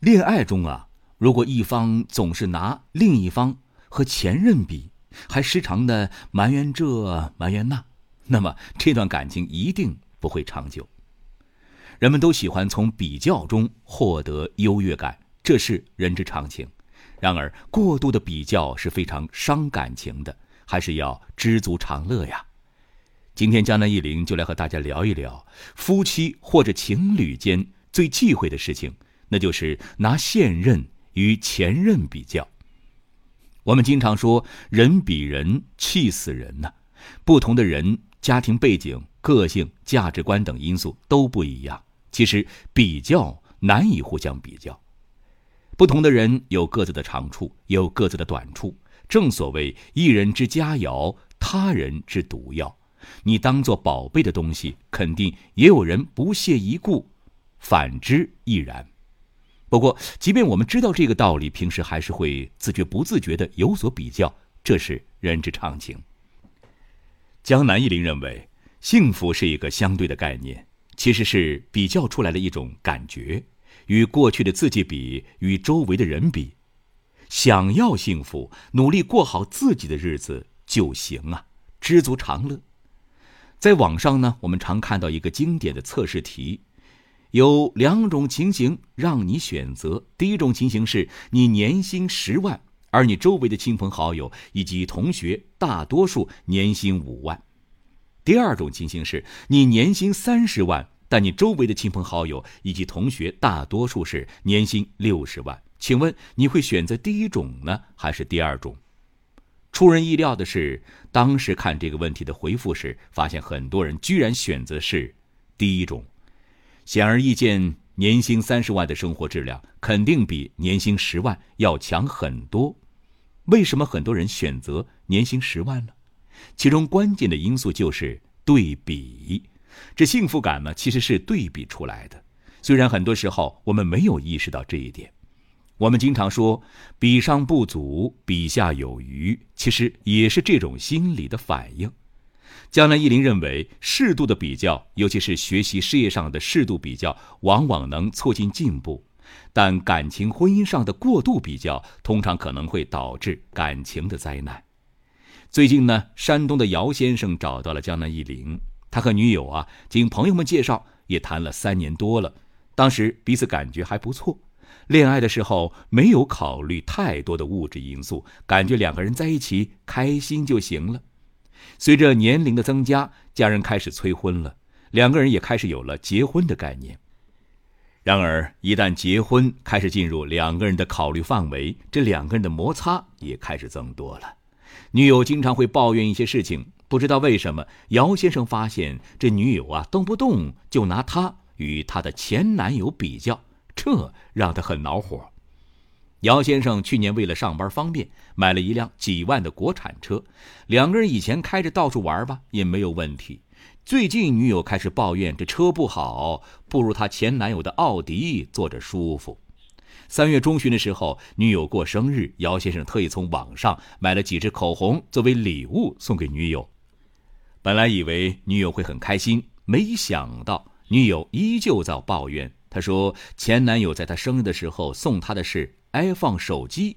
恋爱中啊，如果一方总是拿另一方和前任比，还时常的埋怨这埋怨那，那么这段感情一定不会长久。人们都喜欢从比较中获得优越感，这是人之常情。然而，过度的比较是非常伤感情的，还是要知足常乐呀。今天江南一林就来和大家聊一聊夫妻或者情侣间最忌讳的事情，那就是拿现任与前任比较。我们经常说“人比人气死人”呐，不同的人家庭背景、个性、价值观等因素都不一样。其实比较难以互相比较，不同的人有各自的长处，也有各自的短处。正所谓一人之佳肴，他人之毒药。你当做宝贝的东西，肯定也有人不屑一顾，反之亦然。不过，即便我们知道这个道理，平时还是会自觉不自觉的有所比较，这是人之常情。江南一林认为，幸福是一个相对的概念。其实是比较出来的一种感觉，与过去的自己比，与周围的人比，想要幸福，努力过好自己的日子就行啊，知足常乐。在网上呢，我们常看到一个经典的测试题，有两种情形让你选择：第一种情形是你年薪十万，而你周围的亲朋好友以及同学大多数年薪五万。第二种情形是你年薪三十万，但你周围的亲朋好友以及同学大多数是年薪六十万。请问你会选择第一种呢，还是第二种？出人意料的是，当时看这个问题的回复时，发现很多人居然选择是第一种。显而易见，年薪三十万的生活质量肯定比年薪十万要强很多。为什么很多人选择年薪十万呢？其中关键的因素就是对比，这幸福感呢，其实是对比出来的。虽然很多时候我们没有意识到这一点，我们经常说“比上不足，比下有余”，其实也是这种心理的反应。江南一林认为，适度的比较，尤其是学习事业上的适度比较，往往能促进进步；但感情婚姻上的过度比较，通常可能会导致感情的灾难。最近呢，山东的姚先生找到了江南一林，他和女友啊，经朋友们介绍，也谈了三年多了。当时彼此感觉还不错，恋爱的时候没有考虑太多的物质因素，感觉两个人在一起开心就行了。随着年龄的增加，家人开始催婚了，两个人也开始有了结婚的概念。然而，一旦结婚开始进入两个人的考虑范围，这两个人的摩擦也开始增多了。女友经常会抱怨一些事情，不知道为什么，姚先生发现这女友啊，动不动就拿他与他的前男友比较，这让他很恼火。姚先生去年为了上班方便，买了一辆几万的国产车，两个人以前开着到处玩吧也没有问题。最近女友开始抱怨这车不好，不如她前男友的奥迪坐着舒服。三月中旬的时候，女友过生日，姚先生特意从网上买了几支口红作为礼物送给女友。本来以为女友会很开心，没想到女友依旧在抱怨。她说前男友在她生日的时候送她的是 iPhone 手机，